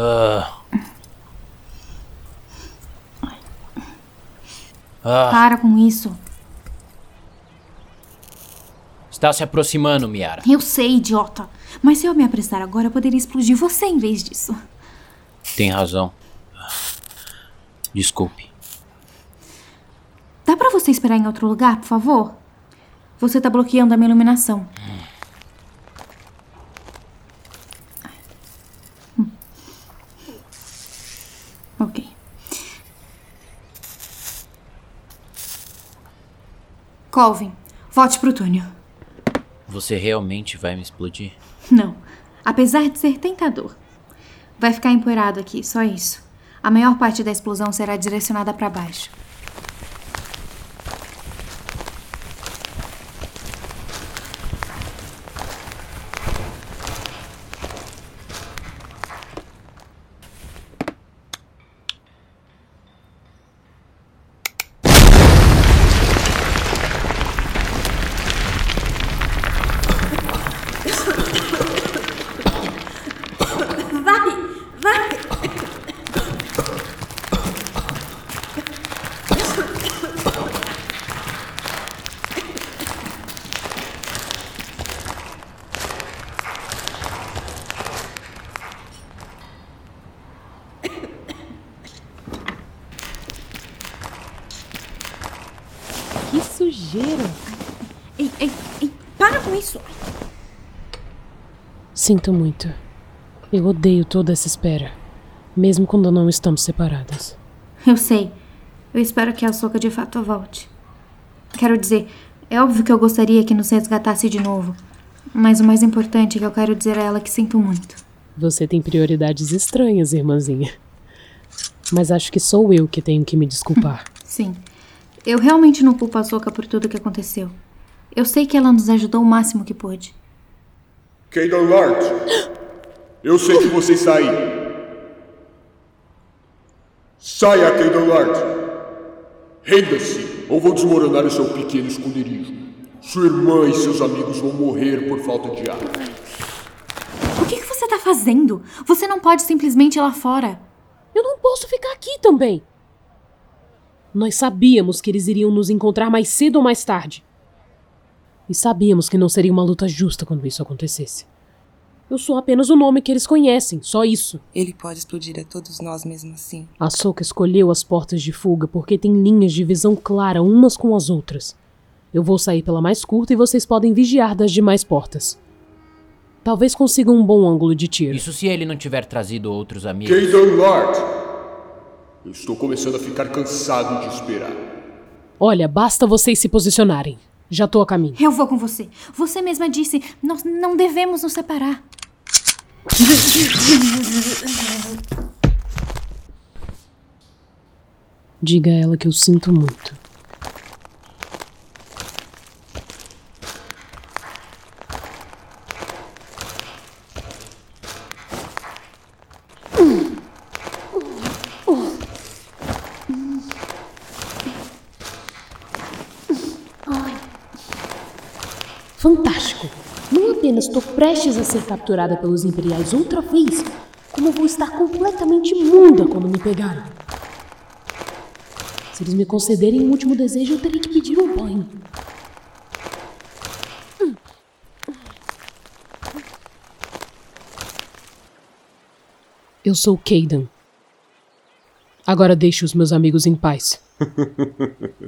Ah. Ah. Para com isso. Está se aproximando, Miara. Eu sei, idiota. Mas se eu me apressar agora, eu poderia explodir você em vez disso. Tem razão. Desculpe. Dá para você esperar em outro lugar, por favor? Você tá bloqueando a minha iluminação. Hum. Colvin, volte pro túnel. Você realmente vai me explodir? Não. Apesar de ser tentador. Vai ficar empoeirado aqui, só isso. A maior parte da explosão será direcionada pra baixo. Vai! Vai! Que sujeira! Ei, ei, ei, para com isso! Sinto muito. Eu odeio toda essa espera. Mesmo quando não estamos separadas. Eu sei. Eu espero que a Soca de fato volte. Quero dizer, é óbvio que eu gostaria que nos resgatasse de novo. Mas o mais importante é que eu quero dizer a ela que sinto muito. Você tem prioridades estranhas, irmãzinha. Mas acho que sou eu que tenho que me desculpar. Sim. Eu realmente não culpo a Soca por tudo que aconteceu. Eu sei que ela nos ajudou o máximo que pôde. Caden Lart, eu sei que você está aí. Saia, Caden Lart. Renda-se, ou vou desmoronar o seu pequeno esconderijo. Sua irmã e seus amigos vão morrer por falta de ar. O que, que você tá fazendo? Você não pode simplesmente ir lá fora. Eu não posso ficar aqui também. Nós sabíamos que eles iriam nos encontrar mais cedo ou mais tarde. E sabíamos que não seria uma luta justa quando isso acontecesse. Eu sou apenas o nome que eles conhecem, só isso. Ele pode explodir a todos nós mesmo assim. A Soka escolheu as portas de fuga porque tem linhas de visão clara umas com as outras. Eu vou sair pela mais curta e vocês podem vigiar das demais portas. Talvez consigam um bom ângulo de tiro. Isso se ele não tiver trazido outros amigos. Caden Lart, eu estou começando a ficar cansado de esperar. Olha, basta vocês se posicionarem. Já tô a caminho. Eu vou com você. Você mesma disse, nós não devemos nos separar. Diga a ela que eu sinto muito. Fantástico! Não apenas estou prestes a ser capturada pelos Imperiais outra vez, como vou estar completamente imunda quando me pegarem. Se eles me concederem um último desejo, eu terei que pedir um banho. Eu sou Caden. Agora deixe os meus amigos em paz.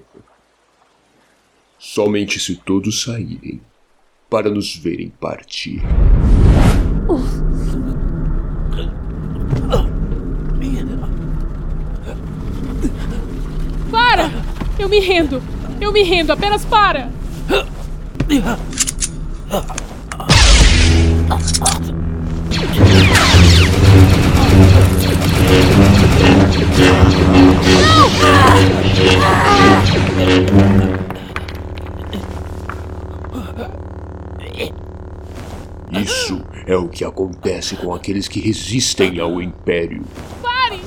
Somente se todos saírem para nos verem partir. Para! Eu me rendo! Eu me rendo, apenas para! Isso é o que acontece com aqueles que resistem ao Império. Pare!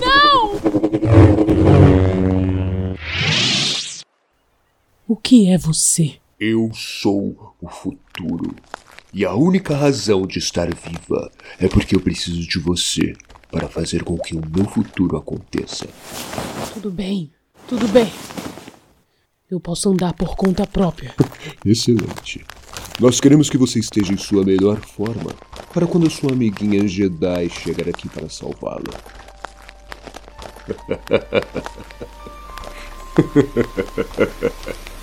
Não! O que é você? Eu sou o futuro. E a única razão de estar viva é porque eu preciso de você. para fazer com que o meu futuro aconteça. Tudo bem, tudo bem. Eu posso andar por conta própria. Excelente. Nós queremos que você esteja em sua melhor forma para quando sua amiguinha Jedi chegar aqui para salvá-la.